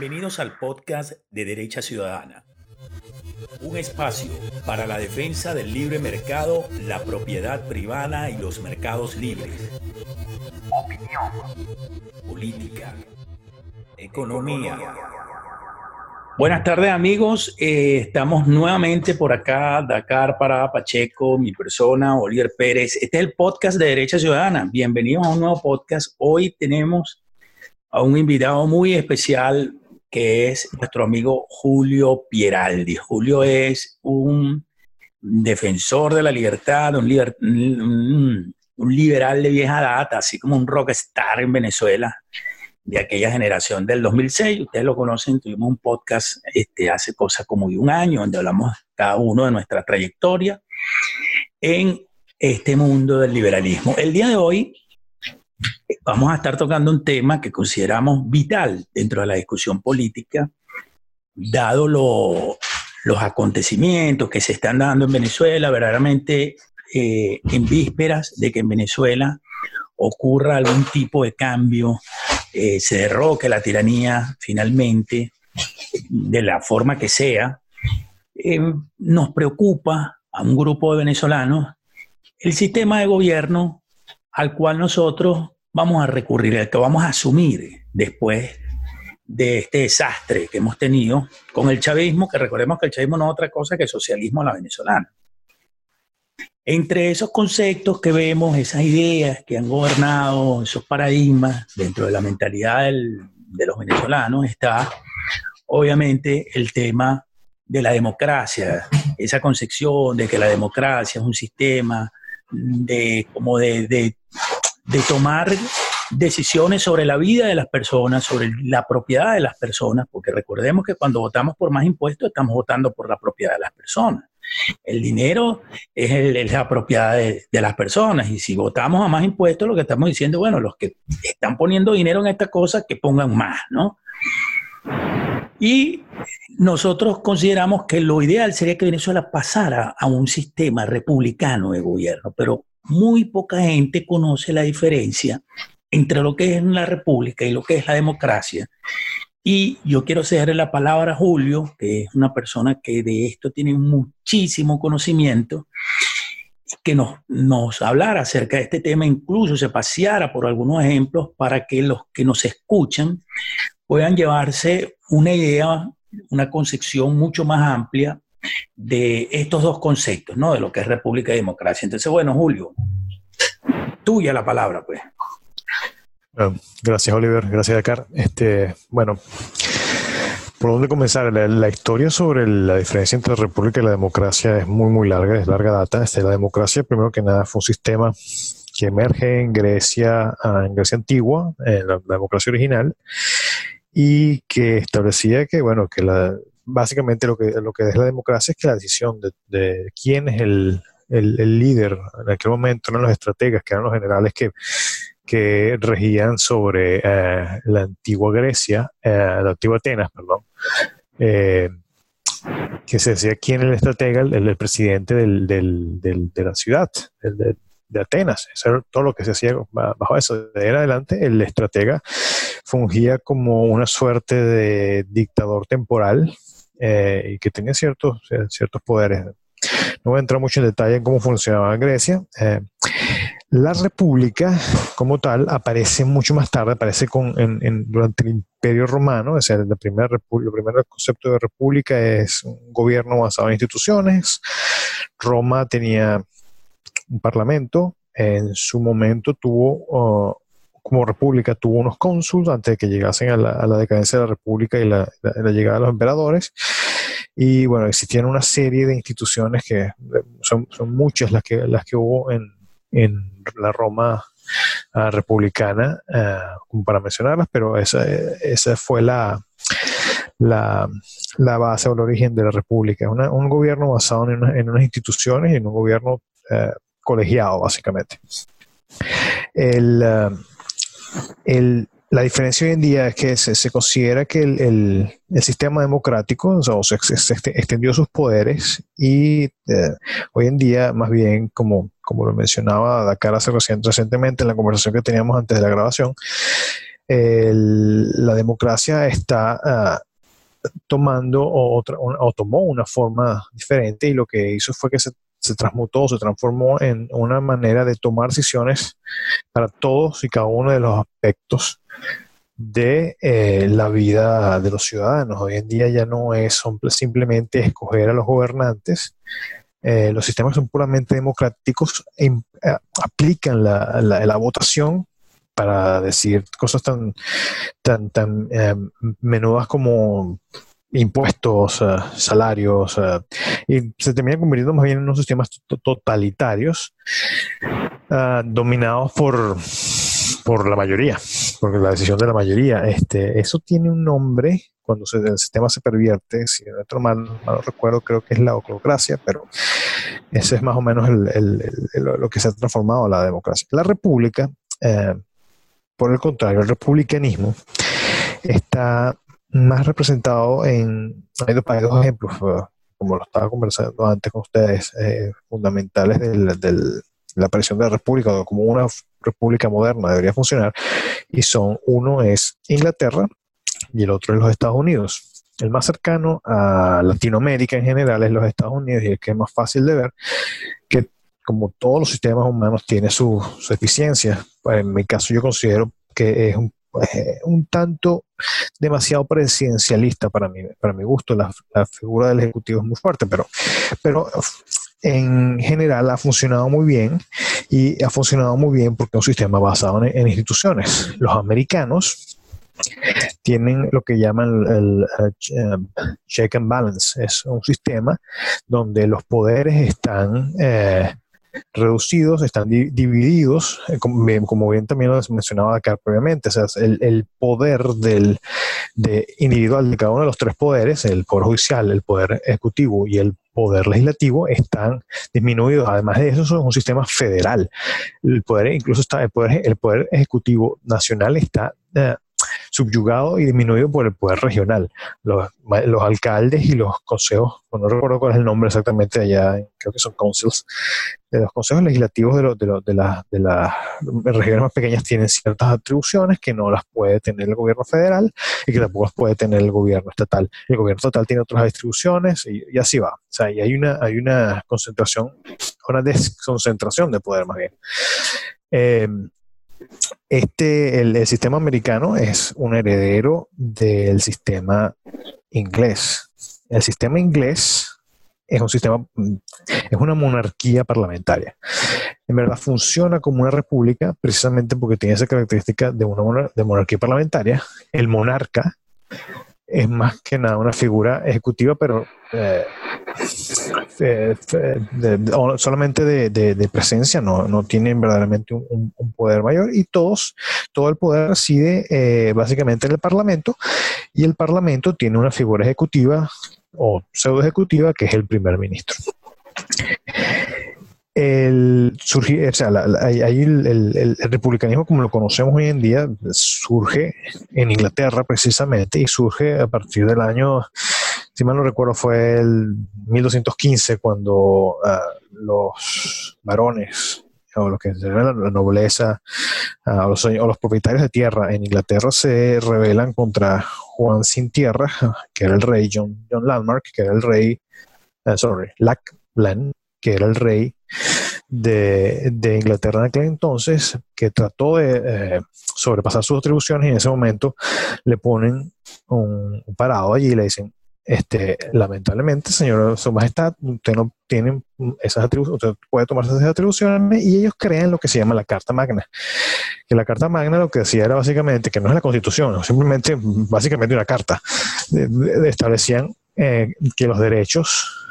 Bienvenidos al podcast de Derecha Ciudadana, un espacio para la defensa del libre mercado, la propiedad privada y los mercados libres. Opinión, política, economía. Buenas tardes amigos, eh, estamos nuevamente por acá, Dakar para Pacheco, mi persona, Oliver Pérez. Este es el podcast de Derecha Ciudadana. Bienvenidos a un nuevo podcast. Hoy tenemos a un invitado muy especial que es nuestro amigo Julio Pieraldi. Julio es un defensor de la libertad, un, liberal de vieja data, así como un rockstar en Venezuela de aquella generación del 2006. Ustedes lo conocen, tuvimos un podcast este, hace cosas como de un año, donde hablamos cada uno de nuestra trayectoria en este mundo del liberalismo. El día de hoy vamos a estar tocando un tema que consideramos vital dentro de la discusión política, dado los acontecimientos que se están dando en Venezuela, verdaderamente eh, en vísperas de que en Venezuela ocurra algún tipo de cambio, eh, se derroque la tiranía finalmente, de la forma que sea, eh, nos preocupa a un grupo de venezolanos el sistema de gobierno al cual nosotros vamos a recurrir, al que vamos a asumir después de este desastre que hemos tenido con el chavismo, que recordemos que el chavismo no es otra cosa que el socialismo a la venezolana. Entre esos conceptos que vemos, esas ideas que han gobernado, esos paradigmas dentro de la mentalidad de los venezolanos, está obviamente el tema de la democracia, esa concepción de que la democracia es un sistema de, como de de tomar decisiones sobre la vida de las personas, sobre la propiedad de las personas, porque recordemos que cuando votamos por más impuestos estamos votando por la propiedad de las personas. El dinero es, la propiedad de, de, las personas y si votamos a más impuestos lo que estamos diciendo, bueno, los que están poniendo dinero en esta cosa, que pongan más, ¿no? Y nosotros consideramos que lo ideal sería que Venezuela pasara a un sistema republicano de gobierno, pero muy poca gente conoce la diferencia entre lo que es la república y lo que es la democracia. Y yo quiero cederle la palabra a Julio, que es una persona que de esto tiene muchísimo conocimiento, que nos, nos hablara acerca de este tema, incluso se paseara por algunos ejemplos para que los que nos escuchan puedan llevarse una idea, una concepción mucho más amplia de estos dos conceptos, ¿no? De lo que es república y democracia. Entonces, bueno, Julio, tuya la palabra, pues. Gracias, Oliver. Gracias, Dakar. Este, bueno, ¿por dónde comenzar? La, historia sobre la diferencia entre la república y la democracia es muy, muy larga, es larga data. Este, la democracia, primero que nada, fue un sistema que emerge en Grecia, ah, en Grecia antigua, en la democracia original, y que establecía que, bueno, que la, básicamente lo que, lo que es la democracia es que la decisión de, quién es el, líder en aquel momento eran los estrategas, que eran los generales que, que regían sobre eh, la antigua Grecia, eh, la antigua Atenas, perdón, eh, que se decía quién es el estratega, el, presidente de la ciudad, de, de Atenas. Eso era todo lo que se hacía bajo eso. De ahí en adelante, el estratega fungía como una suerte de dictador temporal eh, y que tenía ciertos, ciertos poderes. No voy a entrar mucho en detalle en cómo funcionaba en Grecia. Eh, la república, como tal, aparece mucho más tarde, aparece con, en, durante el Imperio Romano, es decir, la primera el primer concepto de república es un gobierno basado en instituciones. Roma tenía un parlamento, en su momento tuvo uh, como república tuvo unos cónsuls antes de que llegasen a la, decadencia de la república y la, llegada de los emperadores. Y bueno, existían una serie de instituciones que son, muchas las que, las que hubo en, la Roma ah, republicana, ah, como para mencionarlas, pero esa, esa fue la, la, base o el origen de la república. un gobierno basado en, unas instituciones y en un gobierno eh, colegiado, básicamente. El, la diferencia hoy en día es que se, considera que el, sistema democrático se, extendió sus poderes y eh, hoy en día, más bien, como, lo mencionaba Dakar hace recientemente en la conversación que teníamos antes de la grabación, la democracia está ah, tomando o tomó una forma diferente y lo que hizo fue que se, se, transmutó, se transformó en una manera de tomar decisiones para todos y cada uno de los aspectos de eh, la vida de los ciudadanos. Hoy en día ya no es simplemente escoger a los gobernantes. Eh, los sistemas son puramente democráticos, e, aplican la, la, votación para decir cosas tan, tan, tan menudas como impuestos, salarios, y se termina convirtiendo más bien en unos sistemas totalitarios ah, dominados por por la mayoría, porque la decisión de la mayoría. Este, eso tiene un nombre cuando el sistema se pervierte, si no mal, mal recuerdo, creo que es la oclocracia, pero ese es más o menos lo que se ha transformado la democracia. La república, eh, por el contrario, el republicanismo está más representado en, hay dos, ejemplos, eh, como lo estaba conversando antes con ustedes, eh, fundamentales del, del la aparición de la República o como una república moderna debería funcionar, y son, uno es Inglaterra y el otro es los Estados Unidos. El más cercano a Latinoamérica en general es los Estados Unidos y el que es más fácil de ver, que como todos los sistemas humanos tiene su, eficiencia. En mi caso yo considero que es un, eh, tanto demasiado presidencialista para mí, para mi gusto. La, la, figura del Ejecutivo es muy fuerte, pero, pero en general ha funcionado muy bien y ha funcionado muy bien porque es un sistema basado en, instituciones. Los americanos tienen lo que llaman el, eh, check and balance. Es un sistema donde los poderes están eh, reducidos, están divididos, eh, como, bien, también lo mencionaba acá previamente, o sea, el, poder del, de individual de cada uno de los tres poderes, el poder judicial, el poder ejecutivo y el poder legislativo están disminuidos. Además de eso, es un sistema federal. El poder, incluso está, el poder, el poder ejecutivo nacional está eh, subyugado y disminuido por el poder regional. Los, los alcaldes y los consejos, no recuerdo cuál es el nombre exactamente allá, creo que son councils, de los consejos legislativos de, de, de, de las regiones más pequeñas tienen ciertas atribuciones que no las puede tener el gobierno federal y que tampoco las puede tener el gobierno estatal. El gobierno estatal tiene otras distribuciones y, así va. O sea, y hay una, hay una concentración, una desconcentración de poder más bien. Eh, este, el, sistema americano es un heredero del sistema inglés. El sistema inglés es un sistema, es una monarquía parlamentaria. En verdad funciona como una república precisamente porque tiene esa característica de una de monarquía parlamentaria. El monarca es más que nada una figura ejecutiva, pero eh, eh, solamente de, presencia, no, no tienen verdaderamente un, poder mayor. Y todos, todo el poder reside eh, básicamente en el Parlamento y el Parlamento tiene una figura ejecutiva o pseudo ejecutiva que es el primer ministro el, surgir, o sea, el, republicanismo como lo conocemos hoy en día surge en Inglaterra precisamente y surge a partir del año, si mal no recuerdo, fue el 1215 cuando ah, los varones o lo que se la, la nobleza ah, o, los, propietarios de tierra en Inglaterra se rebelan contra Juan sin tierra, que era el rey John, John Landmark, que era el rey, uh, sorry, Lackland, que era el rey de, Inglaterra en aquel entonces, que trató de eh, sobrepasar sus atribuciones y en ese momento le ponen un, parado allí y le dicen, este, lamentablemente, señor, su majestad, usted no tiene esas atribuciones, usted puede tomarse esas atribuciones y ellos crean lo que se llama la Carta Magna. Que la Carta Magna lo que decía era básicamente, que no es la Constitución, simplemente, básicamente una carta, establecían eh, que los derechos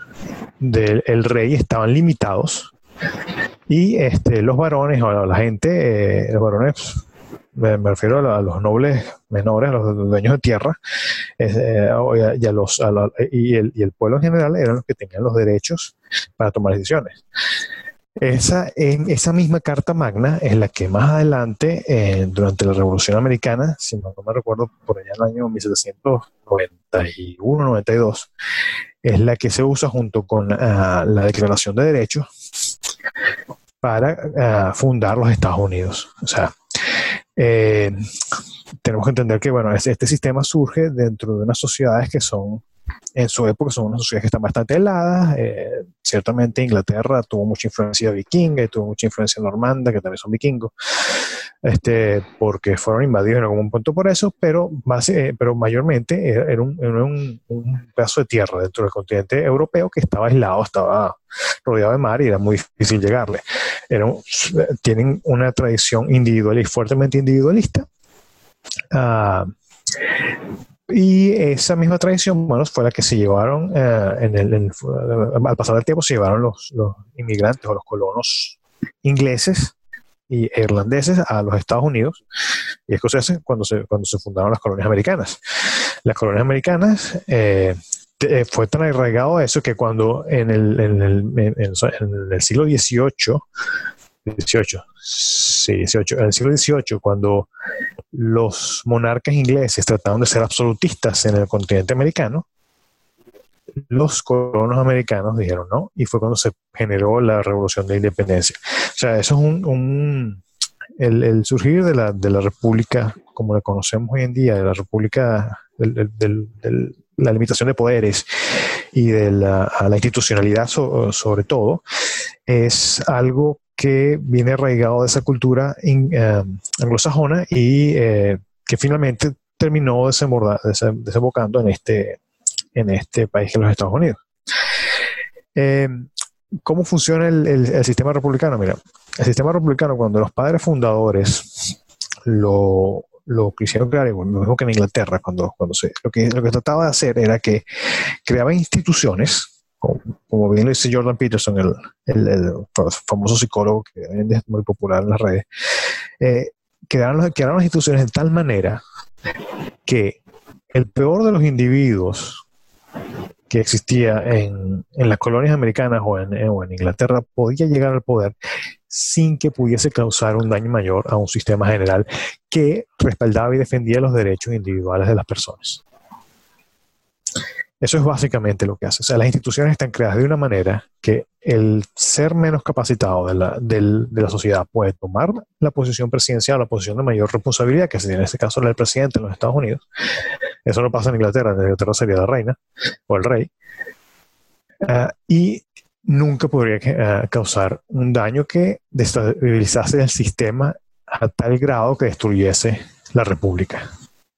del rey estaban limitados y este, los varones o la gente, eh, los varones, me, refiero a, los nobles menores, a los dueños de tierra, eh, y, a los, y, el, el pueblo en general eran los que tenían los derechos para tomar decisiones. Esa, esa misma Carta Magna es la que más adelante, eh, durante la Revolución Americana, si no, me recuerdo, por allá en el año 1791-92, es la que se usa junto con ah, la Declaración de Derechos para ah, fundar los Estados Unidos. O sea, Eh, tenemos que entender que, bueno, este, sistema surge dentro de unas sociedades que son, en su época, son unas sociedades que están bastante heladas. Eh, ciertamente Inglaterra tuvo mucha influencia vikinga y tuvo mucha influencia normanda, que también son vikingos, este, porque fueron invadidos en algún punto por eso, pero, más, eh, pero mayormente era, un, un, un, pedazo de tierra dentro del continente europeo que estaba aislado, estaba rodeado de mar y era muy difícil llegarle. tienen una tradición individualista, fuertemente individualista. Ah, y esa misma tradición, bueno, fue la que se llevaron eh, en el, al pasar del tiempo, se llevaron los, inmigrantes o los colonos ingleses y irlandeses a los Estados Unidos y escoceses cuando se, cuando se fundaron las colonias americanas. Las colonias americanas eh, eh, fue tan arraigado eso que cuando en el, en el, en, el siglo XVIII, 18, sí, 18, en el siglo XVIII, cuando los monarcas ingleses trataron de ser absolutistas en el continente americano, los colonos americanos dijeron no, y fue cuando se generó la revolución de independencia. O sea, eso es un, el, surgir de la, de la república como la conocemos hoy en día, de la república del la limitación de poderes y de la, la institucionalidad sobre todo, es algo que viene arraigado de esa cultura eh, anglosajona y eh, que finalmente terminó desembocando en este, en este país que es los Estados Unidos. Eh, ¿Cómo funciona el, sistema republicano? Mira, el sistema republicano, cuando los padres fundadores lo, lo quisieron crear, lo mismo que en Inglaterra, cuando, cuando se, lo, que, lo que trataba de hacer era que creaba instituciones, como, bien lo dice Jordan Peterson, el, famoso psicólogo que es muy popular en las redes, eh, crearon, las instituciones de tal manera que el peor de los individuos que existía en, en las colonias americanas o en, o en Inglaterra podía llegar al poder sin que pudiese causar un daño mayor a un sistema general que respaldaba y defendía los derechos individuales de las personas. Eso es básicamente lo que hace. O sea, las instituciones están creadas de una manera que el ser menos capacitado de la, de la sociedad puede tomar la posición presidencial, la posición de mayor responsabilidad, que sería en este caso la del presidente en los Estados Unidos. Eso no pasa en Inglaterra, en Inglaterra sería la reina o el rey. Ah, y nunca podría eh, causar un daño que destabilizase el sistema a tal grado que destruyese la república.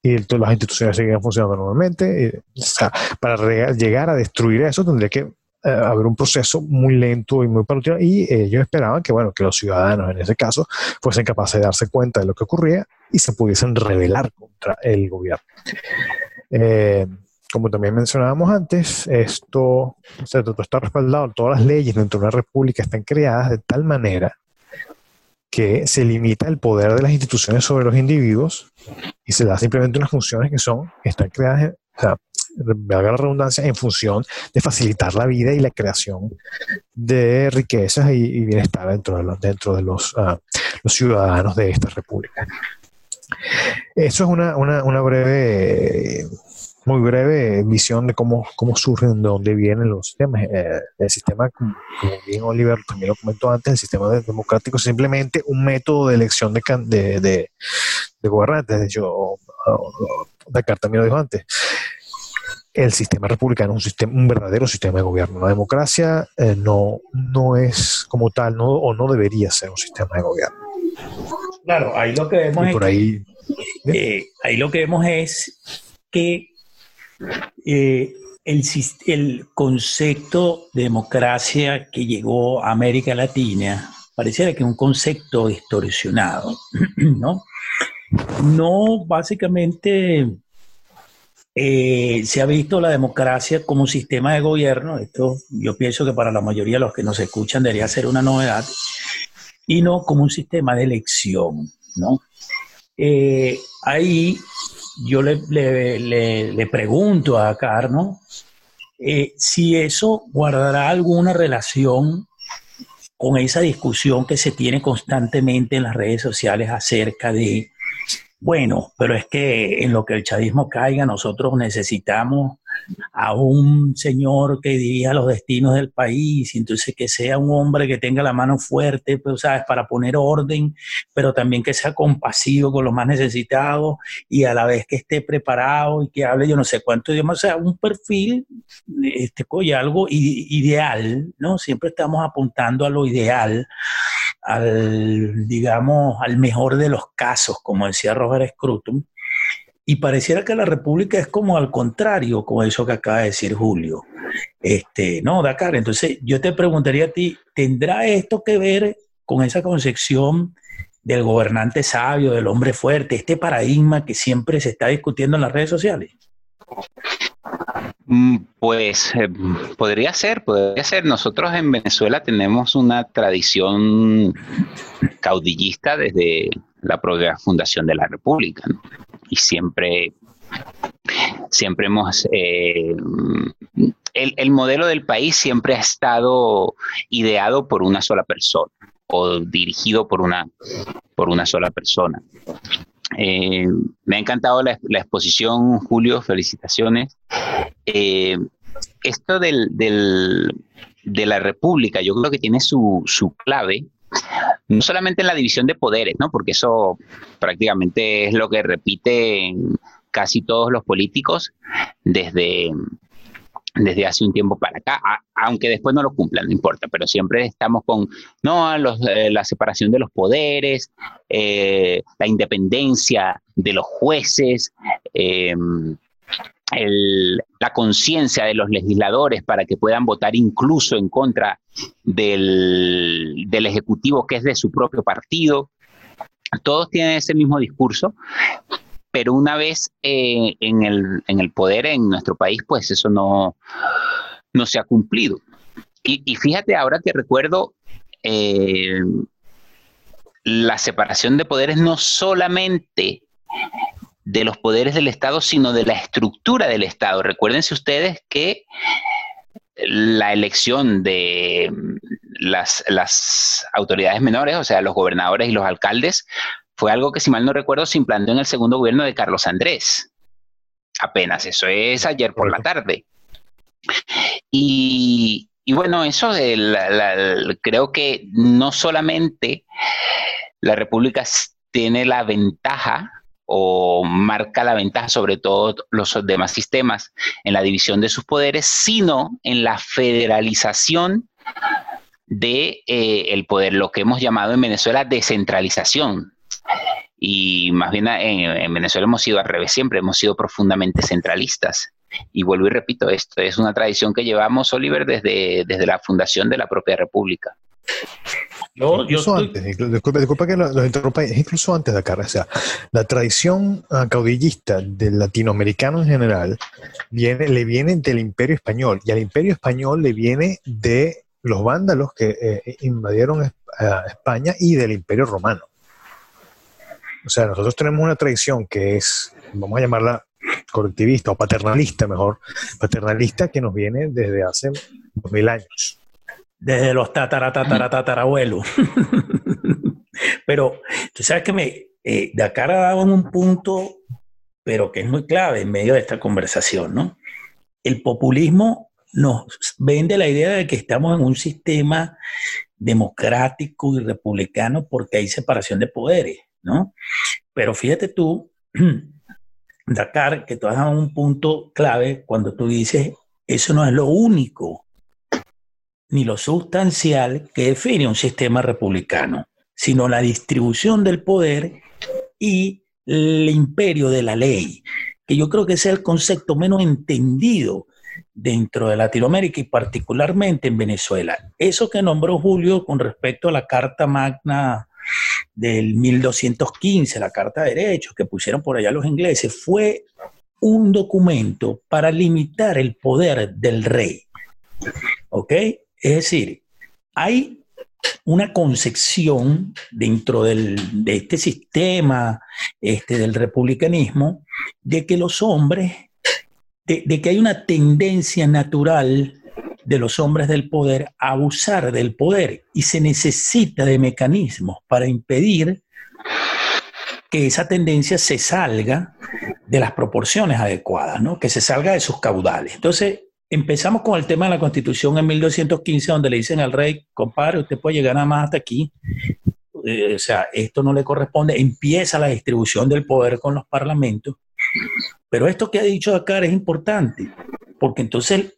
Y las instituciones seguirían funcionando normalmente. para llegar a destruir eso tendría que eh, haber un proceso muy lento y muy palatino. Y ellos esperaban que, bueno, que los ciudadanos en ese caso fuesen capaces de darse cuenta de lo que ocurría y se pudiesen rebelar contra el gobierno. Eh, como también mencionábamos antes, esto, está respaldado, todas las leyes dentro de una república están creadas de tal manera que se limita el poder de las instituciones sobre los individuos y se da simplemente unas funciones que son, están creadas, o sea, valga la redundancia, en función de facilitar la vida y la creación de riquezas y, bienestar dentro de los, dentro de los, ah, los ciudadanos de esta república. Eso es una, una, una breve muy breve visión de cómo, cómo surgen, de dónde vienen los sistemas. Eh, el sistema, como, bien Oliver también lo comentó antes, el sistema democrático es simplemente un método de elección de, de, de, gobernantes. De hecho, Dakar también lo dijo antes. El sistema republicano es un, sistema, un verdadero sistema de gobierno. La democracia eh, no, no es como tal, no, o no debería ser un sistema de gobierno. Claro, ahí lo que vemos es. ahí, eh, ahí lo que vemos es que eh, el, concepto de democracia que llegó a América Latina pareciera que un concepto distorsionado, ¿no? No, básicamente eh, se ha visto la democracia como un sistema de gobierno, esto yo pienso que para la mayoría de los que nos escuchan debería ser una novedad, y no como un sistema de elección, ¿no? Eh, ahí yo le, le, pregunto a Carno eh, si eso guardará alguna relación con esa discusión que se tiene constantemente en las redes sociales acerca de, bueno, pero es que en lo que el chavismo caiga nosotros necesitamos a un señor que dirija los destinos del país, y entonces que sea un hombre que tenga la mano fuerte, pues, ¿sabes? Para poner orden, pero también que sea compasivo con los más necesitados y a la vez que esté preparado y que hable yo no sé cuánto idioma, o sea, un perfil, este, y algo ideal, ¿no? Siempre estamos apuntando a lo ideal, al, digamos, al mejor de los casos, como decía Robert Scruton, y pareciera que la República es como al contrario, como eso que acaba de decir Julio. Este, no, Dakar. Entonces, yo te preguntaría a ti, ¿tendrá esto que ver con esa concepción del gobernante sabio, del hombre fuerte, este paradigma que siempre se está discutiendo en las redes sociales? Mm, pues eh, podría ser, podría ser. Nosotros en Venezuela tenemos una tradición caudillista desde la propia fundación de la República, y siempre, siempre hemos eh, el, el, modelo del país siempre ha estado ideado por una sola persona o dirigido por una, por una sola persona. Eh, me ha encantado la, exposición, Julio, felicitaciones. Eh, esto del, de la República, yo creo que tiene su, su, clave, no solamente en la división de poderes, ¿no? porque eso prácticamente es lo que repiten casi todos los políticos desde, desde hace un tiempo para acá, aunque después no lo cumplan, no importa, pero siempre estamos con, no, eh, la separación de los poderes, eh, la independencia de los jueces, la conciencia de los legisladores para que puedan votar incluso en contra del, del Ejecutivo que es de su propio partido. Todos tienen ese mismo discurso, pero una vez eh, en, el, poder en nuestro país, pues eso no, no se ha cumplido. Y, fíjate, ahora que recuerdo, eh, la separación de poderes no solamente de los poderes del Estado, sino de la estructura del Estado. Recuérdense ustedes que la elección de las, las autoridades menores, o sea, los gobernadores y los alcaldes, fue algo que, si mal no recuerdo, se implantó en el segundo gobierno de Carlos Andrés. Apenas, eso es ayer por la tarde. Y, bueno, eso creo que no solamente la República tiene la ventaja o marca la ventaja sobre todos los demás sistemas en la división de sus poderes, sino en la federalización de eh, poder, lo que hemos llamado en Venezuela descentralización y más bien en, Venezuela hemos sido al revés siempre, hemos sido profundamente centralistas. Y vuelvo y repito, esto es una tradición que llevamos, Oliver, desde, desde la fundación de la propia República. No, incluso antes, disculpa, que los interrumpa, incluso antes de acá, o sea, la tradición ah, caudillista del latinoamericano en general viene, le viene del imperio español y al imperio español le viene de los vándalos que eh, invadieron España y del imperio romano. O sea, nosotros tenemos una tradición que es, vamos a llamarla colectivista o paternalista mejor, paternalista que nos viene desde hace dos mil años. Desde los tatara, tatara, tatarabuelos. pero tú sabes que me, eh, de acá dado un punto, pero que es muy clave en medio de esta conversación, ¿no? El populismo nos vende la idea de que estamos en un sistema democrático y republicano porque hay separación de poderes. ¿no? Pero fíjate tú, Dakar, que tú has dado un punto clave cuando tú dices, eso no es lo único, ni lo sustancial que define un sistema republicano, sino la distribución del poder y el imperio de la ley, que yo creo que es el concepto menos entendido dentro de Latinoamérica y particularmente en Venezuela. Eso que nombró Julio con respecto a la Carta Magna del 1215, la Carta de Derechos que pusieron por allá los ingleses, fue un documento para limitar el poder del rey. ¿Ok? Es decir, hay una concepción dentro de este sistema este, del republicanismo de que los hombres, de que hay una tendencia natural de los hombres del poder a abusar del poder y se necesita de mecanismos para impedir que esa tendencia se salga de las proporciones adecuadas, ¿no? que se salga de sus caudales. Entonces, empezamos con el tema de la constitución en 1215, donde le dicen al rey, compadre, usted puede llegar nada más hasta aquí. Eh, o sea, esto no le corresponde. Empieza la distribución del poder con los parlamentos. Pero esto que ha dicho acá es importante, porque entonces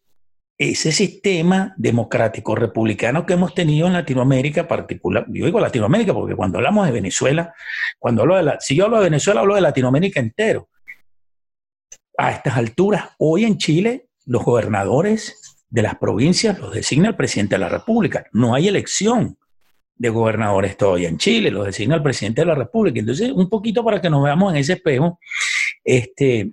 ese sistema democrático republicano que hemos tenido en Latinoamérica, particular, yo digo Latinoamérica porque cuando hablamos de Venezuela, cuando hablo de la, si yo hablo de Venezuela, hablo de Latinoamérica entero. A estas alturas, hoy en Chile, los gobernadores de las provincias los designa el presidente de la República. No hay elección de gobernadores todavía en Chile, los designa el presidente de la República. Entonces, un poquito para que nos veamos en ese espejo, este,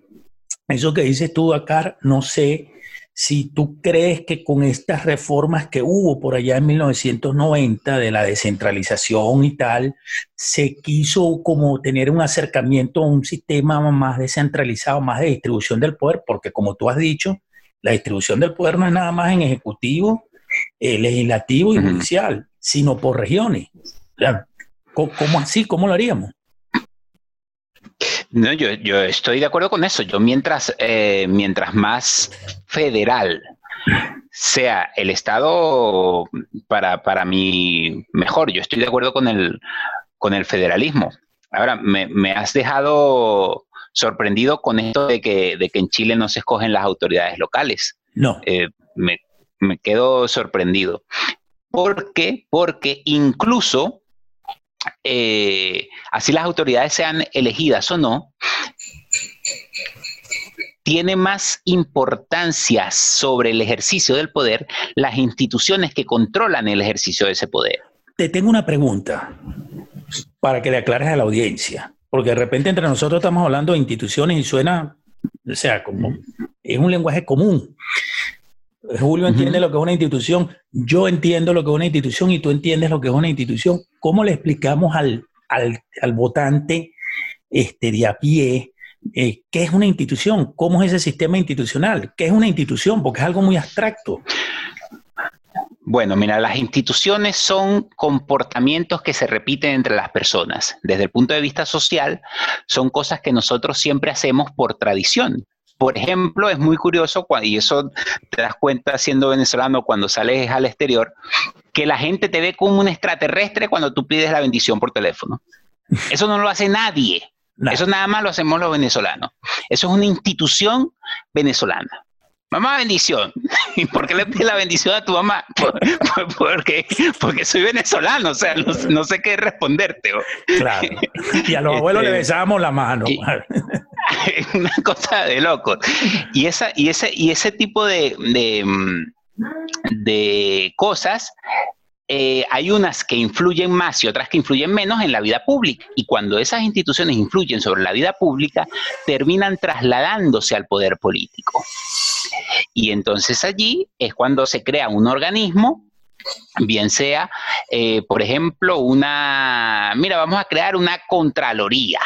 eso que dices tú, Dakar, no sé si tú crees que con estas reformas que hubo por allá en 1990 de la descentralización y tal, se quiso como tener un acercamiento a un sistema más descentralizado, más de distribución del poder, porque como tú has dicho, la distribución del poder no es nada más en ejecutivo, eh, legislativo y judicial, sino por regiones. ¿Cómo así? ¿Cómo lo haríamos? No, yo, yo estoy de acuerdo con eso. Yo mientras, eh, mientras más federal sea el Estado, para, para mí mejor. Yo estoy de acuerdo con el, con el federalismo. Ahora, me, me has dejado sorprendido con esto de que, de que en Chile no se escogen las autoridades locales. No. Eh, me, me quedo sorprendido. ¿Por qué? Porque incluso eh, así las autoridades sean elegidas o no, tiene más importancia sobre el ejercicio del poder las instituciones que controlan el ejercicio de ese poder. Te tengo una pregunta para que le aclares a la audiencia, porque de repente entre nosotros estamos hablando de instituciones y suena, o sea, como es un lenguaje común. Julio entiende lo que es una institución, yo entiendo lo que es una institución y tú entiendes lo que es una institución. ¿Cómo le explicamos al, votante este, de a pie eh, qué es una institución? ¿Cómo es ese sistema institucional? ¿Qué es una institución? Porque es algo muy abstracto. Bueno, mira, las instituciones son comportamientos que se repiten entre las personas. Desde el punto de vista social, son cosas que nosotros siempre hacemos por tradición. Por ejemplo, es muy curioso, y eso te das cuenta siendo venezolano cuando sales al exterior, que la gente te ve como un extraterrestre cuando tú pides la bendición por teléfono. Eso no lo hace nadie. Eso nada más lo hacemos los venezolanos. Eso es una institución venezolana. Mamá, bendición. ¿Y por qué le pides la bendición a tu mamá? porque, porque soy venezolano, o sea, no, sé qué responderte. Claro. Y a los abuelos le este, besábamos la mano. una cosa de locos. Y, esa, y, ese, y ese tipo de, de, cosas eh, hay unas que influyen más y otras que influyen menos en la vida pública. Y cuando esas instituciones influyen sobre la vida pública, terminan trasladándose al poder político. Y entonces allí es cuando se crea un organismo, bien sea, eh, por ejemplo, una, mira, vamos a crear una contraloría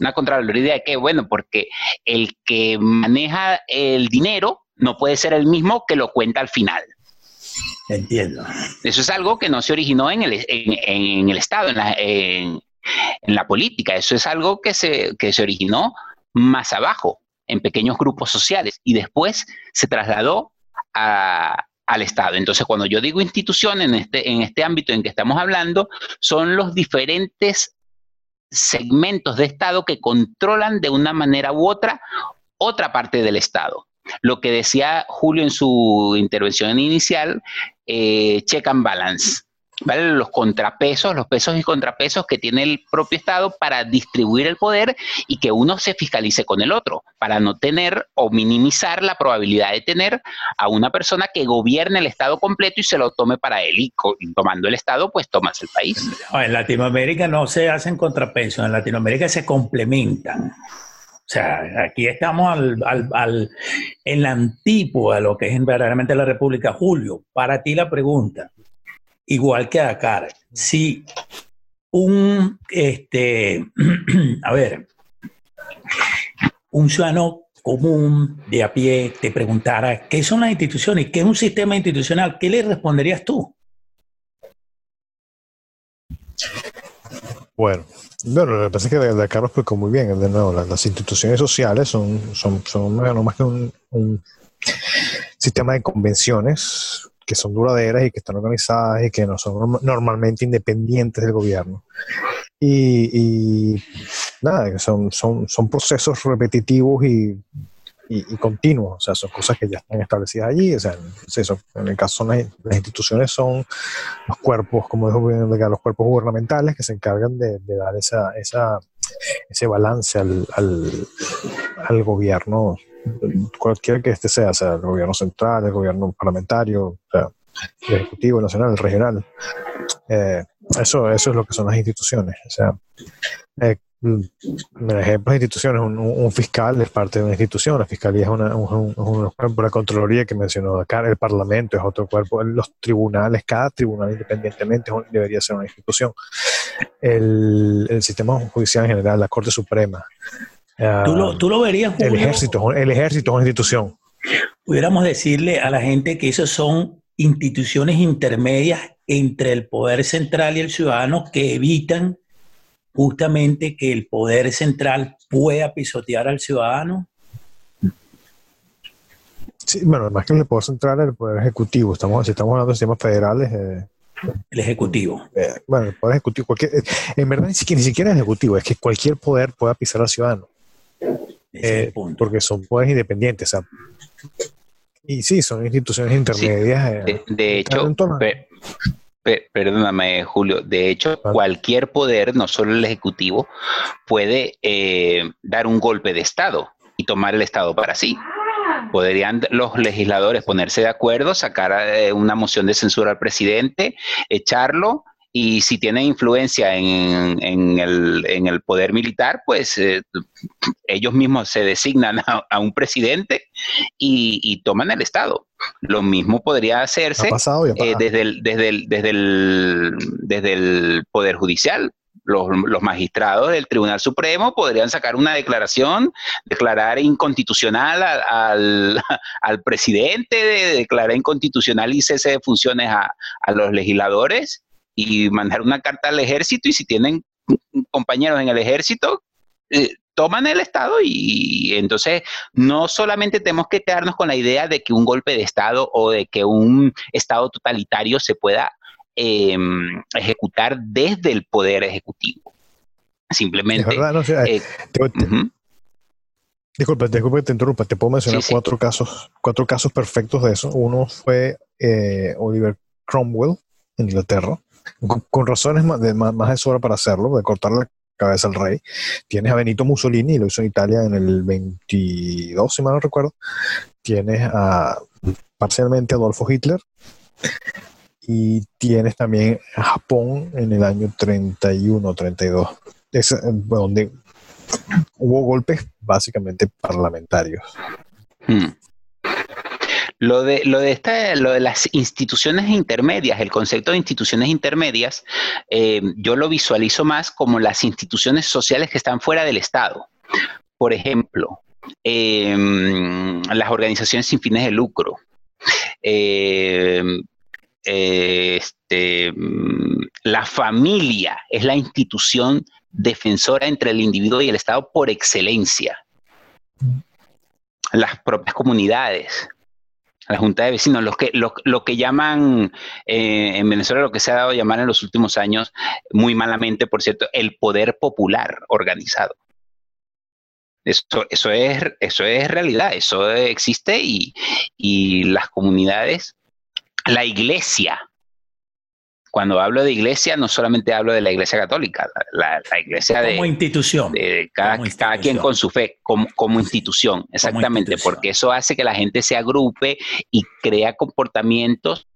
una contraloría de qué? Bueno, porque el que maneja el dinero no puede ser el mismo que lo cuenta al final. Entiendo. Eso es algo que no se originó en el, en, el Estado, en la, en, la, política. Eso es algo que se, que se originó más abajo, en pequeños grupos sociales, y después se trasladó al Estado. Entonces, cuando yo digo institución en este, en este ámbito en que estamos hablando, son los diferentes segmentos de Estado que controlan de una manera u otra otra parte del Estado. Lo que decía Julio en su intervención inicial, eh, check and balance. Los contrapesos, los pesos y contrapesos que tiene el propio Estado para distribuir el poder y que uno se fiscalice con el otro, para no tener o minimizar la probabilidad de tener a una persona que gobierne el Estado completo y se lo tome para él. Y, tomando el Estado, pues tomas el país. en Latinoamérica no se hacen contrapesos, en Latinoamérica se complementan. O sea, aquí estamos al, en la antípoda de lo que es verdaderamente la República. Julio, para ti la pregunta, igual que Dakar, si un, este, a ver, un ciudadano común de a pie te preguntara qué son las instituciones, qué es un sistema institucional, ¿qué le responderías tú? Bueno, bueno, lo que pasa es que de, Carlos explicó muy bien, de nuevo, las, instituciones sociales son, son, son no más que un, un sistema de convenciones que son duraderas y que están organizadas y que no son normalmente independientes del gobierno. Y, nada, son, son, son procesos repetitivos y, y, continuos, o sea, son cosas que ya están establecidas allí, o sea, en el caso son las, instituciones son los cuerpos, como dijo los cuerpos gubernamentales que se encargan de, dar esa, esa, ese balance al, al, al gobierno cualquier que este sea, sea el gobierno central, el gobierno parlamentario, el ejecutivo, el nacional, el regional. Eh, eso, eso es lo que son las instituciones. O sea, eh, mm, ejemplo de instituciones, un, fiscal es parte de una institución, la fiscalía es una, un, cuerpo, la Contraloría que mencionó acá, el Parlamento es otro cuerpo, los tribunales, cada tribunal independientemente debería ser una institución. El, el sistema judicial en general, la Corte Suprema, ¿Tú, lo, tú lo verías, El ejército, el ejército es una institución. Pudiéramos decirle a la gente que esas son instituciones intermedias entre el poder central y el ciudadano que evitan justamente que el poder central pueda pisotear al ciudadano. Sí, bueno, más que el poder central, el poder ejecutivo. Estamos, si estamos hablando de sistemas federales. Eh, el ejecutivo. Eh, bueno, el poder ejecutivo. en verdad, ni siquiera, ni siquiera el ejecutivo, es que cualquier poder pueda pisar al ciudadano. Eh, porque son poderes independientes. y sí, son instituciones intermedias. Eh, de, hecho, perdóname, Julio, de hecho, cualquier poder, no solo el Ejecutivo, puede eh, dar un golpe de Estado y tomar el Estado para sí. Podrían los legisladores ponerse de acuerdo, sacar una moción de censura al presidente, echarlo y si tiene influencia en, el, poder militar, pues eh, ellos mismos se designan a, un presidente y, toman el Estado. Lo mismo podría hacerse eh, desde, el, desde, el, desde, el, desde el Poder Judicial. Los, magistrados del Tribunal Supremo podrían sacar una declaración, declarar inconstitucional al, al, presidente, declarar inconstitucional y cese de funciones a, a los legisladores y mandar una carta al ejército y si tienen compañeros en el ejército, eh, toman el Estado y, entonces no solamente tenemos que quedarnos con la idea de que un golpe de Estado o de que un Estado totalitario se pueda em, ejecutar desde el poder ejecutivo. Simplemente... Eh, disculpa, disculpa que te interrumpa. Te puedo mencionar cuatro casos, cuatro casos perfectos de eso. Uno fue eh, Oliver Cromwell en Inglaterra, con, razones más de, más, de sobra para hacerlo, de cortar la cabeza al rey. Tienes a Benito Mussolini, lo hizo en Italia en el 22, si mal no recuerdo. Tienes a parcialmente Adolfo Hitler. Y tienes también a Japón en el año 31, 32, es, donde hubo golpes básicamente parlamentarios. Hmm. Lo de, lo de, esta, lo de las instituciones intermedias, el concepto de instituciones intermedias, eh, yo lo visualizo más como las instituciones sociales que están fuera del Estado. Por ejemplo, em, las organizaciones sin fines de lucro. Em, este, la familia es la institución defensora entre el individuo y el Estado por excelencia. Las propias comunidades, la Junta de Vecinos, lo que, lo, que llaman eh, en Venezuela, lo que se ha dado a llamar en los últimos años, muy malamente, por cierto, el poder popular organizado. Eso, eso, es, eso es realidad, eso existe y, y las comunidades, la iglesia cuando hablo de iglesia, no solamente hablo de la iglesia católica, la, iglesia de... Como institución. De cada, quien con su fe, como, como institución, exactamente, porque eso hace que la gente se agrupe y crea comportamientos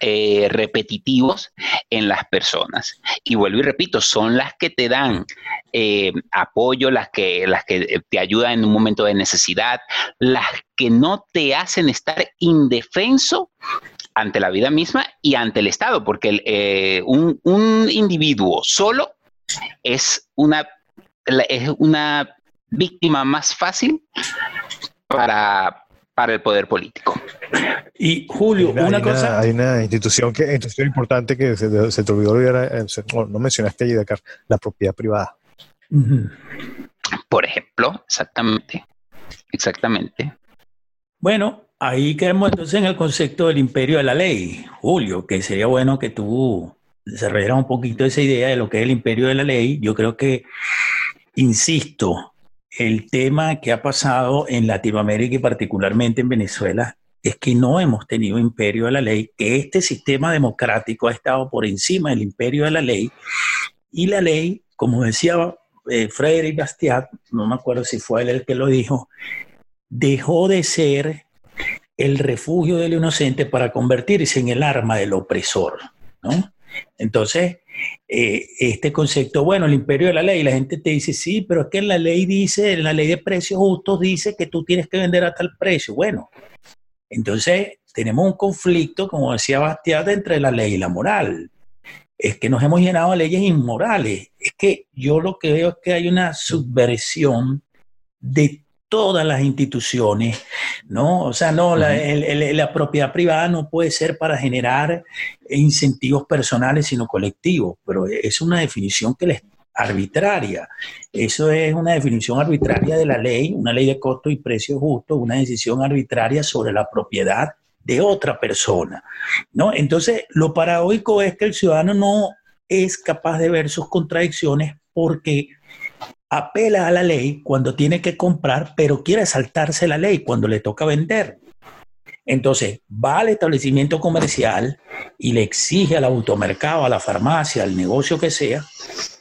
eh, repetitivos en las personas. Y vuelvo y repito, son las que te dan eh, apoyo, las que, las que te ayudan en un momento de necesidad, las que no te hacen estar indefenso ante la vida misma y ante el Estado, porque eh, un, individuo solo es una, es una víctima más fácil para, para el poder político. Y Julio, una cosa. hay una institución, que, institución importante que se, te olvidó olvidar, eh, no, mencionaste allí, Dakar, la propiedad privada. Por ejemplo, exactamente. Exactamente. Bueno, ahí quedamos entonces en el concepto del imperio de la ley, Julio, que sería bueno que tú desarrollaras un poquito esa idea de lo que es el imperio de la ley. Yo creo que, insisto, el tema que ha pasado en Latinoamérica y particularmente en Venezuela es que no hemos tenido imperio de la ley, que este sistema democrático ha estado por encima del imperio de la ley y la ley, como decía eh, Frédéric Bastiat, no me acuerdo si fue él el que lo dijo, dejó de ser el refugio del inocente para convertirse en el arma del opresor, ¿no? Entonces, eh, este concepto, bueno, el imperio de la ley, la gente te dice, sí, pero es que la ley dice, en la ley de precios justos dice que tú tienes que vender a tal precio. Bueno, entonces tenemos un conflicto, como decía Bastiat, entre la ley y la moral. Es que nos hemos llenado de leyes inmorales. Es que yo lo que veo es que hay una subversión de todas las instituciones, ¿no? O sea, no, la, la, propiedad privada no puede ser para generar incentivos personales, sino colectivos, pero es una definición que les arbitraria. Eso es una definición arbitraria de la ley, una ley de costo y precio justo, una decisión arbitraria sobre la propiedad de otra persona, ¿no? Entonces, lo paradójico es que el ciudadano no es capaz de ver sus contradicciones porque apela a la ley cuando tiene que comprar, pero quiere saltarse la ley cuando le toca vender. Entonces, va al establecimiento comercial y le exige al automercado, a la farmacia, al negocio que sea,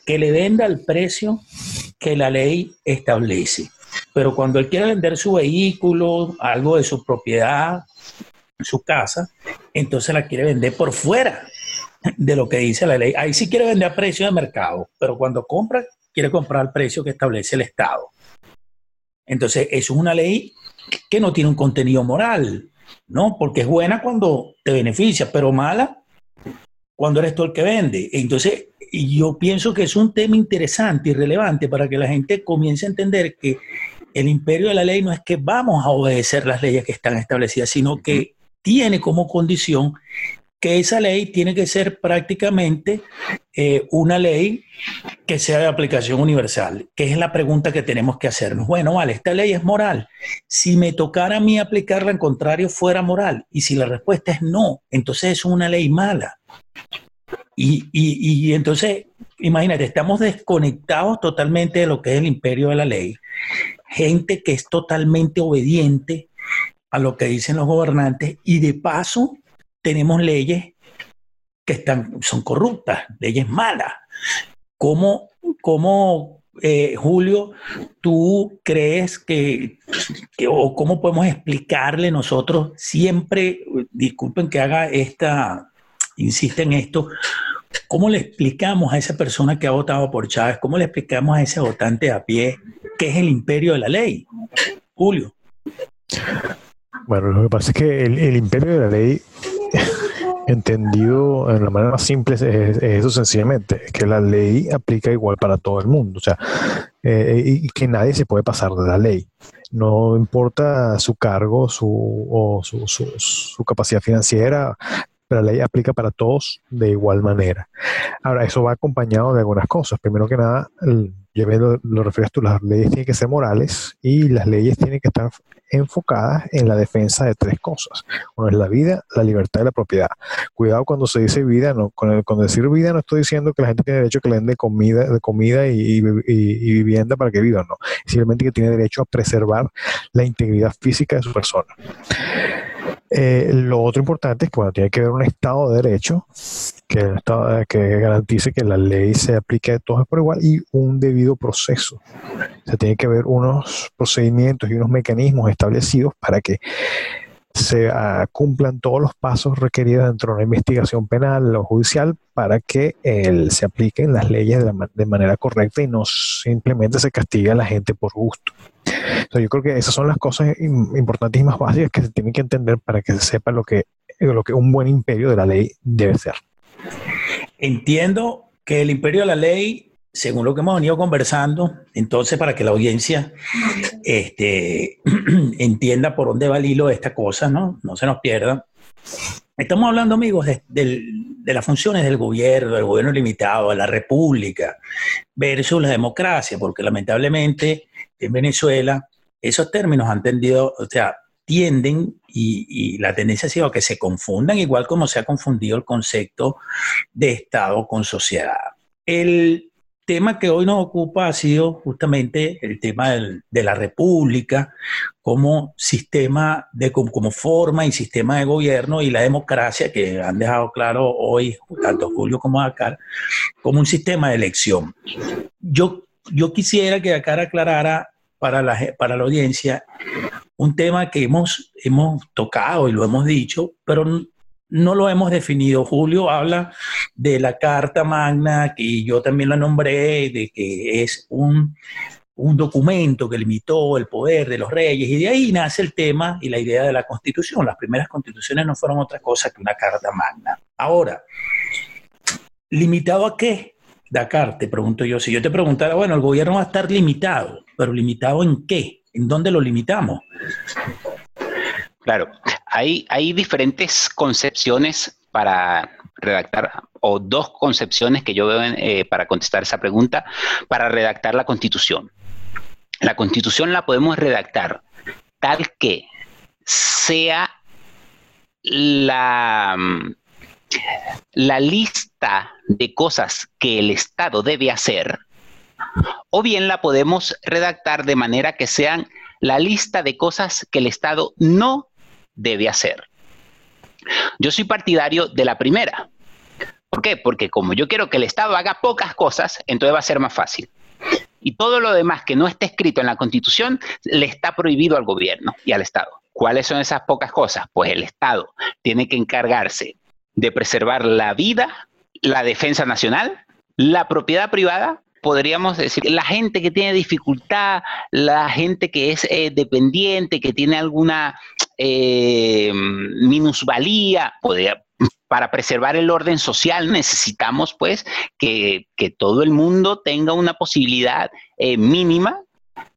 que le venda al precio que la ley establece. Pero cuando él quiere vender su vehículo, algo de su propiedad, su casa, entonces la quiere vender por fuera de lo que dice la ley. Ahí sí quiere vender a precio de mercado, pero cuando compra quiere comprar al precio que establece el Estado. Entonces, eso es una ley que no tiene un contenido moral, ¿no? Porque es buena cuando te beneficia, pero mala cuando eres tú el que vende. Entonces, yo pienso que es un tema interesante y relevante para que la gente comience a entender que el imperio de la ley no es que vamos a obedecer las leyes que están establecidas, sino que tiene como condición que esa ley tiene que ser prácticamente eh, una ley que sea de aplicación universal, que es la pregunta que tenemos que hacernos. Bueno, vale, esta ley es moral. Si me tocara a mí aplicarla, en contrario, fuera moral. Y si la respuesta es no, entonces es una ley mala. Y, y entonces, imagínate, estamos desconectados totalmente de lo que es el imperio de la ley. Gente que es totalmente obediente a lo que dicen los gobernantes y de paso tenemos leyes que están, son corruptas, leyes malas. ¿Cómo, cómo eh, Julio, tú crees que, o cómo podemos explicarle nosotros siempre, disculpen que haga esta, insiste en esto, ¿cómo le explicamos a esa persona que ha votado por Chávez, cómo le explicamos a ese votante a pie qué es el imperio de la ley? Julio. Bueno, lo que pasa es que el imperio de la ley entendido en la manera más simple es, eso sencillamente, que la ley aplica igual para todo el mundo, o sea, eh, y que nadie se puede pasar de la ley. No importa su cargo su, o su, su, capacidad financiera, la ley aplica para todos de igual manera. Ahora, eso va acompañado de algunas cosas. Primero que nada, yo lo, lo refieres tú, las leyes tienen que ser morales y las leyes tienen que estar enfocadas en la defensa de tres cosas. Uno es la vida, la libertad y la propiedad. Cuidado cuando se dice vida, no, con, decir vida no estoy diciendo que la gente tiene derecho a que le den de comida, de comida y, vivienda para que vivan, no. Simplemente que tiene derecho a preservar la integridad física de su persona. Eh, lo otro importante es que bueno, tiene que haber un Estado de Derecho que, que garantice que la ley se aplique a todos por igual y un debido proceso. O sea, tiene que haber unos procedimientos y unos mecanismos establecidos para que se ah, cumplan todos los pasos requeridos dentro de una investigación penal o judicial para que se apliquen las leyes de, manera correcta y no simplemente se castigue a la gente por gusto. yo creo que esas son las cosas importantes y más básicas que se tienen que entender para que se sepa lo que, lo que un buen imperio de la ley debe ser. Entiendo que el imperio de la ley según lo que hemos venido conversando, entonces para que la audiencia este, entienda por dónde va el hilo de esta cosa, ¿no? No se nos pierda. Estamos hablando, amigos, de, de, las funciones del gobierno, del gobierno limitado, de la república, versus la democracia, porque lamentablemente en Venezuela esos términos han tendido, o sea, tienden y, la tendencia ha sido que se confundan, igual como se ha confundido el concepto de Estado con sociedad. El tema que hoy nos ocupa ha sido justamente el tema de la república como sistema de como, forma y sistema de gobierno y la democracia que han dejado claro hoy tanto Julio como Dakar como un sistema de elección. Yo, yo quisiera que Dakar aclarara para la, para la audiencia un tema que hemos, hemos tocado y lo hemos dicho, pero no lo hemos definido. Julio habla de la Carta Magna, que yo también la nombré, de que es un, un documento que limitó el poder de los reyes, y de ahí nace el tema y la idea de la constitución. Las primeras constituciones no fueron otra cosa que una Carta Magna. Ahora, ¿limitado a qué? Dakar, te pregunto yo, si yo te preguntara, bueno, el gobierno va a estar limitado, pero limitado en qué? ¿En dónde lo limitamos? Claro, hay, diferentes concepciones para redactar, o dos concepciones que yo veo eh, para contestar esa pregunta, para redactar la constitución. La constitución la podemos redactar tal que sea la, la lista de cosas que el Estado debe hacer, o bien la podemos redactar de manera que sean la lista de cosas que el Estado no debe hacer. Yo soy partidario de la primera. ¿Por qué? Porque como yo quiero que el Estado haga pocas cosas, entonces va a ser más fácil. Y todo lo demás que no esté escrito en la Constitución le está prohibido al gobierno y al Estado. ¿Cuáles son esas pocas cosas? Pues el Estado tiene que encargarse de preservar la vida, la defensa nacional, la propiedad privada, podríamos decir, la gente que tiene dificultad, la gente que es eh, dependiente, que tiene alguna eh, minusvalía, para preservar el orden social necesitamos pues que, todo el mundo tenga una posibilidad eh, mínima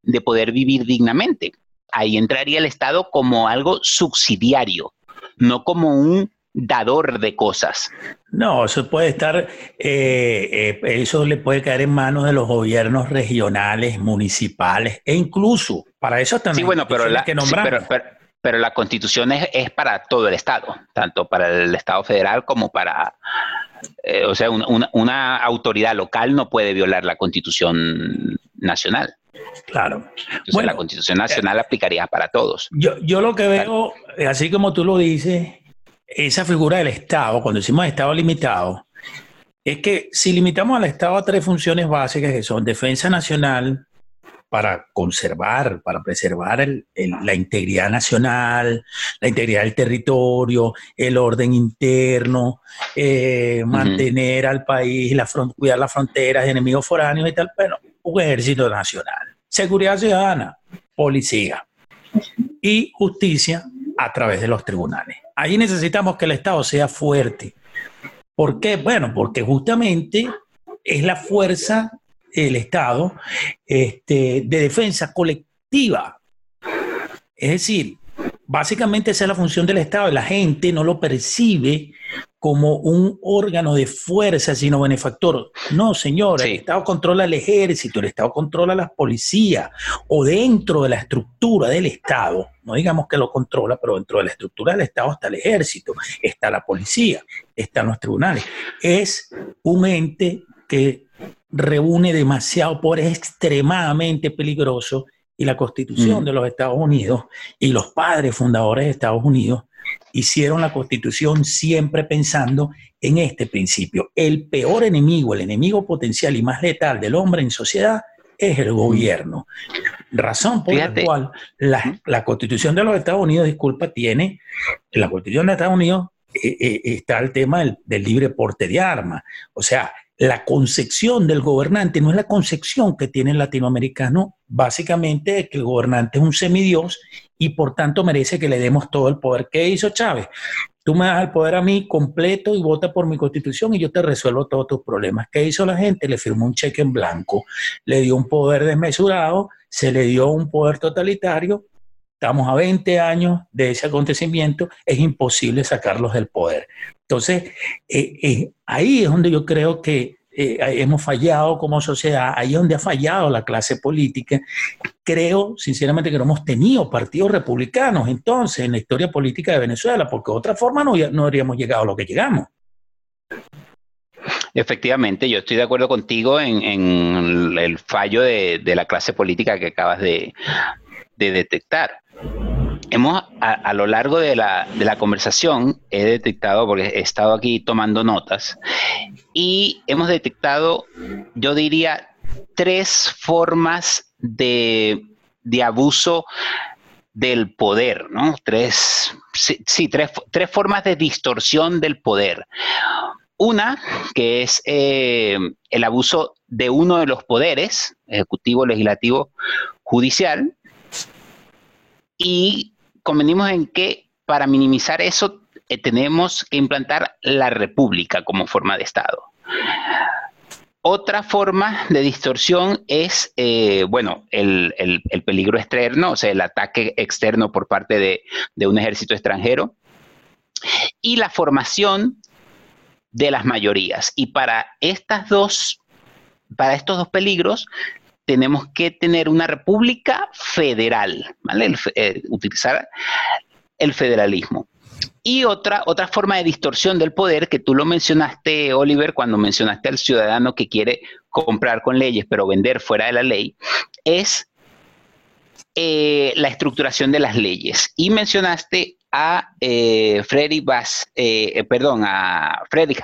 de poder vivir dignamente. Ahí entraría el Estado como algo subsidiario, no como un dador de cosas. No, eso puede estar, eh, eh, eso le puede caer en manos de los gobiernos regionales, municipales e incluso para eso también. Sí, bueno, pero la, que pero, la constitución es, para todo el Estado, tanto para el Estado federal como para, eh, o sea, una, autoridad local no puede violar la constitución nacional. Claro. Entonces la constitución nacional aplicaría para todos. Yo, yo lo que veo, así como tú lo dices, esa figura del Estado, cuando decimos Estado limitado, es que si limitamos al Estado a tres funciones básicas que son defensa nacional, para conservar, para preservar la integridad nacional, la integridad del territorio, el orden interno, eh, mantener al país, la cuidar las fronteras de enemigos foráneos y tal, bueno, un ejército nacional, seguridad ciudadana, policía y justicia a través de los tribunales. Ahí necesitamos que el Estado sea fuerte. ¿Por qué? Bueno, porque justamente es la fuerza del Estado este, de defensa colectiva. Es decir, básicamente esa es la función del Estado. La gente no lo percibe como un órgano de fuerza, sino benefactor. No, señor, el Estado controla el ejército, el Estado controla las policías, o dentro de la estructura del Estado, no digamos que lo controla, pero dentro de la estructura del Estado está el ejército, está la policía, están los tribunales. Es un ente que reúne demasiado poder, es extremadamente peligroso y la constitución mm. de los Estados Unidos y los padres fundadores de Estados Unidos hicieron la constitución siempre pensando en este principio. El peor enemigo, el enemigo potencial y más letal del hombre en sociedad es el gobierno. Razón por la cual la, constitución de los Estados Unidos, disculpa, tiene, en la constitución de Estados Unidos eh, eh, está el tema del, libre porte de armas. O sea, la concepción del gobernante no es la concepción que tiene el latinoamericano, básicamente que el gobernante es un semidios y por tanto merece que le demos todo el poder. ¿Qué hizo Chávez? Tú me das el poder a mí completo y vota por mi constitución y yo te resuelvo todos tus problemas. ¿Qué hizo la gente? Le firmó un cheque en blanco, le dio un poder desmesurado, se le dio un poder totalitario. Estamos a 20 años de ese acontecimiento, es imposible sacarlos del poder. Entonces, eh, eh, ahí es donde yo creo que eh, hemos fallado como sociedad, ahí es donde ha fallado la clase política. Creo, sinceramente, que no hemos tenido partidos republicanos entonces en la historia política de Venezuela, porque de otra forma no, no habríamos llegado a lo que llegamos. Efectivamente, yo estoy de acuerdo contigo en, el fallo de, la clase política que acabas de detectar hemos, a, lo largo de la, conversación, he detectado, porque he estado aquí tomando notas, y hemos detectado, yo diría, tres formas de, abuso del poder, ¿no? Tres, sí, tres, formas de distorsión del poder. Una, que es eh, el abuso de uno de los poderes, ejecutivo, legislativo, judicial, y convenimos en que para minimizar eso eh, tenemos que implantar la república como forma de Estado. Otra forma de distorsión es, eh, bueno, el, peligro externo, o sea, el ataque externo por parte de, de un ejército extranjero y la formación de las mayorías. Y para estas dos, para estos dos peligros, tenemos que tener una república federal, ¿vale? Eh, utilizar el federalismo. Y otra, otra forma de distorsión del poder, que tú lo mencionaste, Oliver, cuando mencionaste al ciudadano que quiere comprar con leyes pero vender fuera de la ley, es eh, la estructuración de las leyes. Y mencionaste a eh, Freddy Bass, eh, perdón, a Freddy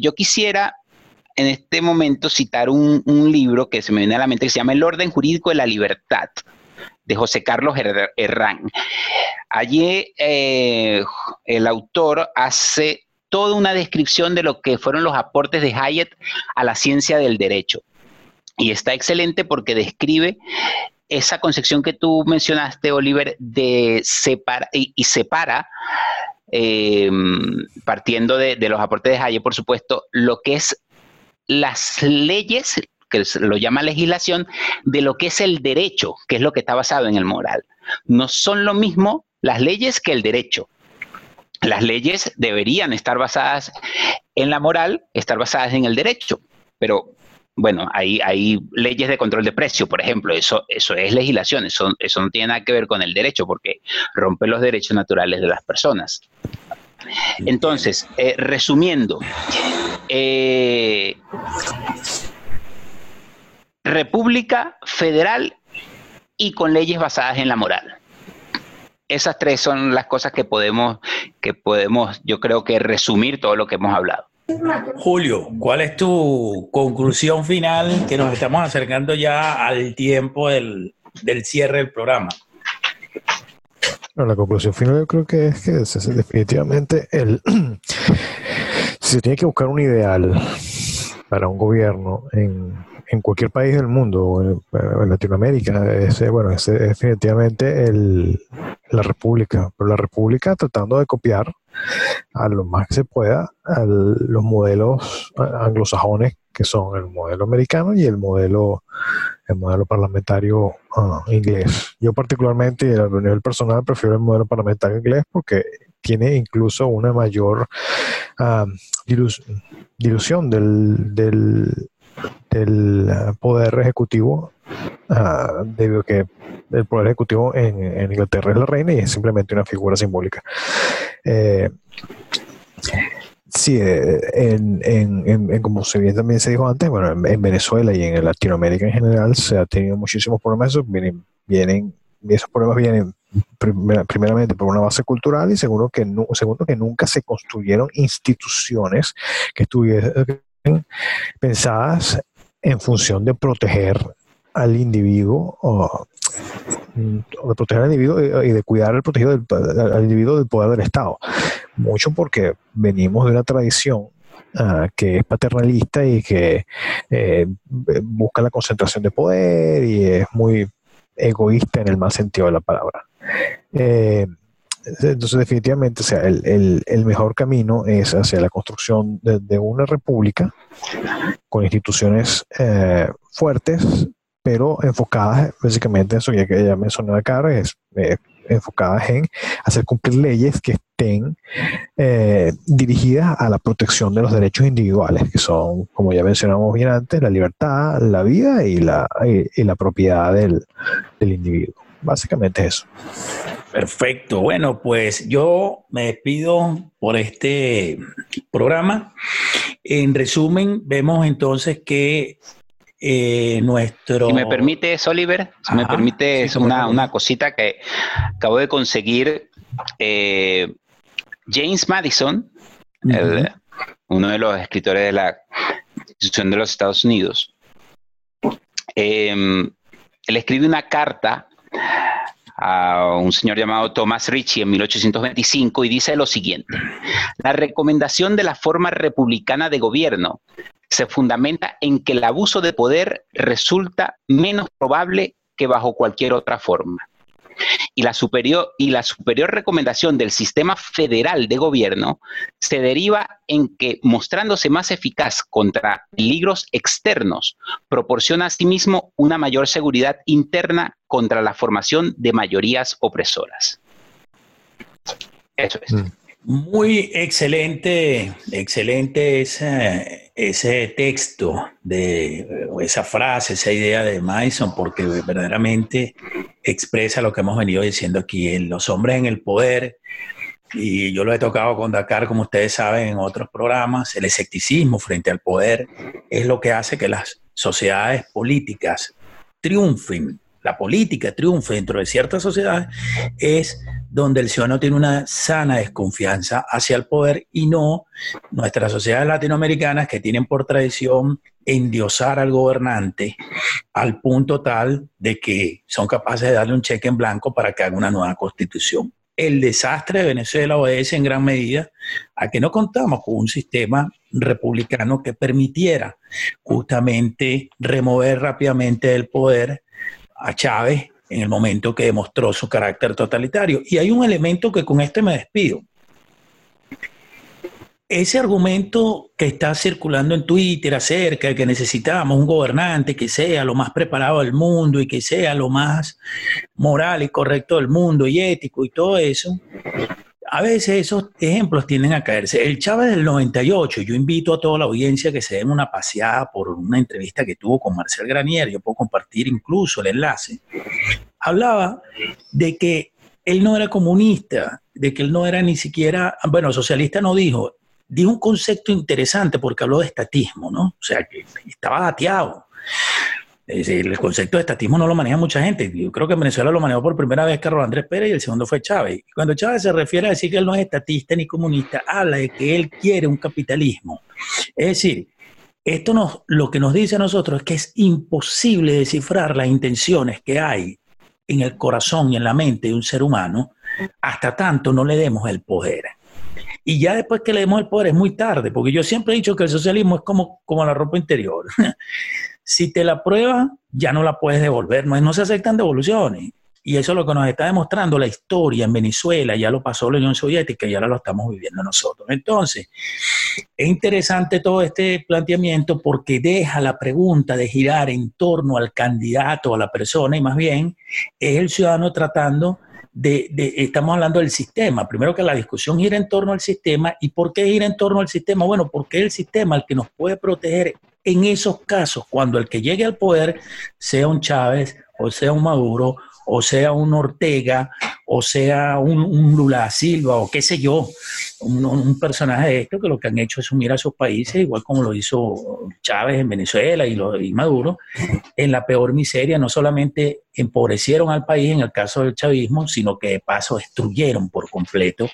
yo quisiera en este momento citar un, libro que se me viene a la mente que se llama El orden jurídico de la libertad de José Carlos Herrán. Allí eh, el autor hace toda una descripción de lo que fueron los aportes de Hayek a la ciencia del derecho. Y está excelente porque describe esa concepción que tú mencionaste, Oliver, de separar y, separa, eh, partiendo de, de, los aportes de Hayek, por supuesto, lo que es las leyes, que lo llama legislación, de lo que es el derecho, que es lo que está basado en el moral. No son lo mismo las leyes que el derecho. Las leyes deberían estar basadas en la moral, estar basadas en el derecho, pero bueno, hay, hay leyes de control de precio, por ejemplo, eso, eso es legislación, eso, eso no tiene nada que ver con el derecho, porque rompe los derechos naturales de las personas. Entonces, eh, resumiendo, eh, república federal y con leyes basadas en la moral. Esas tres son las cosas que podemos, que podemos, yo creo que resumir todo lo que hemos hablado. Julio, ¿cuál es tu conclusión final? Que nos estamos acercando ya al tiempo del, del cierre del programa la conclusión final yo creo que es que definitivamente el, si se tiene que buscar un ideal para un gobierno en, en cualquier país del mundo, o en, Latinoamérica, ese, bueno, ese es definitivamente el, la república, pero la república tratando de copiar a lo más que se pueda a los modelos anglosajones que son el modelo americano y el modelo el modelo parlamentario ah, inglés. Yo particularmente a nivel personal prefiero el modelo parlamentario inglés porque tiene incluso una mayor uh, dilución del, del, del, poder ejecutivo uh, debido a que el poder ejecutivo en, en, Inglaterra es la reina y es simplemente una figura simbólica. Eh, Sí, eh, en, en, en, como se bien también se dijo antes, bueno, en, Venezuela y en Latinoamérica en general se ha tenido muchísimos problemas. vienen, vienen, esos problemas vienen primeramente por una base cultural y segundo que, segundo que nunca se construyeron instituciones que estuviesen pensadas en función de proteger al individuo o, de proteger al individuo y de cuidar al protegido del, individuo del poder del Estado. Mucho porque venimos de una tradición ah, que es paternalista y que eh, busca la concentración de poder y es muy egoísta en el mal sentido de la palabra. Eh, entonces, definitivamente, o sea, el, el, mejor camino es hacia la construcción de, una república con instituciones eh, fuertes, pero enfocadas básicamente en eso ya que ya mencionó acá, es eh, enfocadas en hacer cumplir leyes que estén eh, dirigidas a la protección de los derechos individuales, que son, como ya mencionamos bien antes, la libertad, la vida y la, y, la propiedad del, del individuo. Básicamente eso. Perfecto. Bueno, pues yo me despido por este programa. En resumen, vemos entonces que eh, nuestro... Si me permite, Oliver, si me permite, es una, cosita que acabo de conseguir. Eh, James Madison, uno de los escritores de la Constitución de los Estados Unidos, eh, él escribe una carta a un señor llamado Thomas Ritchie en 1825 y dice lo siguiente, la recomendación de la forma republicana de gobierno se fundamenta en que el abuso de poder resulta menos probable que bajo cualquier otra forma. Y la, superior, recomendación del sistema federal de gobierno se deriva en que, mostrándose más eficaz contra peligros externos, proporciona asimismo una mayor seguridad interna contra la formación de mayorías opresoras. Eso es. Mm. Muy excelente, excelente ese, texto, de esa frase, esa idea de Madison, porque verdaderamente expresa lo que hemos venido diciendo aquí, los hombres en el poder, y yo lo he tocado con Dakar, como ustedes saben, en otros programas, el escepticismo frente al poder es lo que hace que las sociedades políticas triunfen la política triunfe dentro de ciertas sociedades, es donde el ciudadano tiene una sana desconfianza hacia el poder y no nuestras sociedades latinoamericanas que tienen por tradición endiosar al gobernante al punto tal de que son capaces de darle un cheque en blanco para que haga una nueva constitución. El desastre de Venezuela obedece en gran medida a que no contamos con un sistema republicano que permitiera justamente remover rápidamente el poder a Chávez en el momento que demostró su carácter totalitario. Y hay un elemento que con este me despido. Ese argumento que está circulando en Twitter acerca de que necesitamos un gobernante que sea lo más preparado del mundo y que sea lo más moral y correcto del mundo y ético y todo eso, a veces esos ejemplos tienden a caerse. El Chávez del 98, yo invito a toda la audiencia que se den una paseada por una entrevista que tuvo con Marcel Granier, yo puedo compartir incluso el enlace. Hablaba de que él no era comunista, de que él no era ni siquiera, bueno, socialista no dijo, dijo un concepto interesante porque habló de estatismo, ¿no? O sea, que estaba dateado el concepto de estatismo no lo maneja mucha gente. Yo creo que en Venezuela lo manejó por primera vez Carlos Andrés Pérez y el segundo fue Chávez. Cuando Chávez se refiere a decir que él no es estatista ni comunista, habla de que él quiere un capitalismo. Es decir, esto nos, lo que nos dice a nosotros es que es imposible descifrar las intenciones que hay en el corazón y en la mente de un ser humano hasta tanto no le demos el poder. Y ya después que le demos el poder es muy tarde, porque yo siempre he dicho que el socialismo es como, como la ropa interior. Si te la prueba, ya no la puedes devolver, no, se aceptan devoluciones. Y eso es lo que nos está demostrando la historia en Venezuela, ya lo pasó la Unión Soviética y ahora lo estamos viviendo nosotros. Entonces, es interesante todo este planteamiento porque deja la pregunta de girar en torno al candidato, a la persona, y más bien es el ciudadano tratando de, estamos hablando del sistema. Primero que la discusión gira en torno al sistema. ¿Y por qué gira en torno al sistema? Bueno, porque es el sistema el que nos puede proteger en esos casos, cuando el que llegue al poder sea un Chávez o sea un Maduro o sea un Ortega o sea un, Lula Silva o qué sé yo, un, personaje de esto que lo que han hecho es unir a sus países, igual como lo hizo Chávez en Venezuela y, Maduro, en la peor miseria, no solamente empobrecieron al país en el caso del chavismo, sino que de paso destruyeron por completo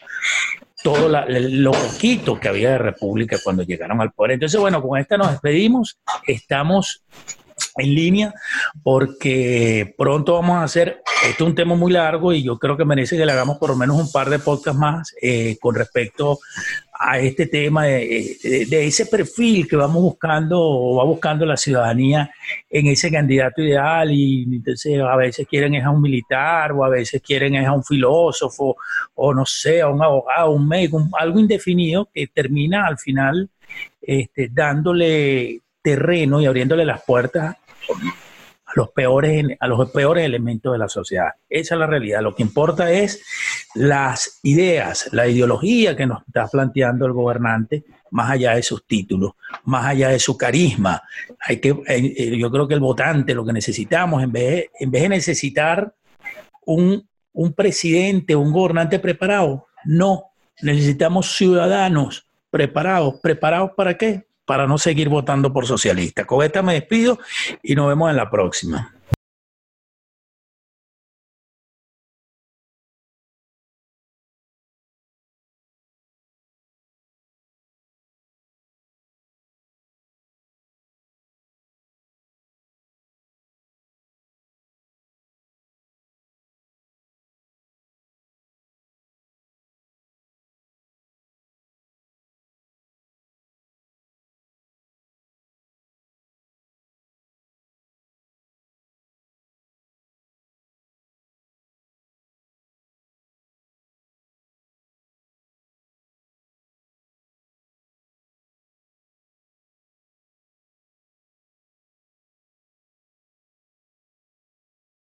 todo lo poquito que había de república cuando llegaron al poder. Entonces, bueno, con esta nos despedimos. Estamos en línea porque pronto vamos a hacer, esto es un tema muy largo y yo creo que merece que le hagamos por lo menos un par de podcasts más eh, con respecto a este tema de, ese perfil que vamos buscando o va buscando la ciudadanía en ese candidato ideal y entonces a veces quieren es a un militar o a veces quieren es a un filósofo o no sé, a un abogado, un médico, algo indefinido que termina al final este, dándole terreno y abriéndole las puertas los peores, a los peores elementos de la sociedad. Esa es la realidad. Lo que importa es las ideas, la ideología que nos está planteando el gobernante, más allá de sus títulos, más allá de su carisma. Hay que, eh, eh, yo creo que el votante lo que necesitamos, en vez de, en vez de necesitar un, un presidente, un gobernante preparado, no, necesitamos ciudadanos preparados. ¿Preparados para qué? Para no seguir votando por socialistas. Con esta me despido y nos vemos en la próxima.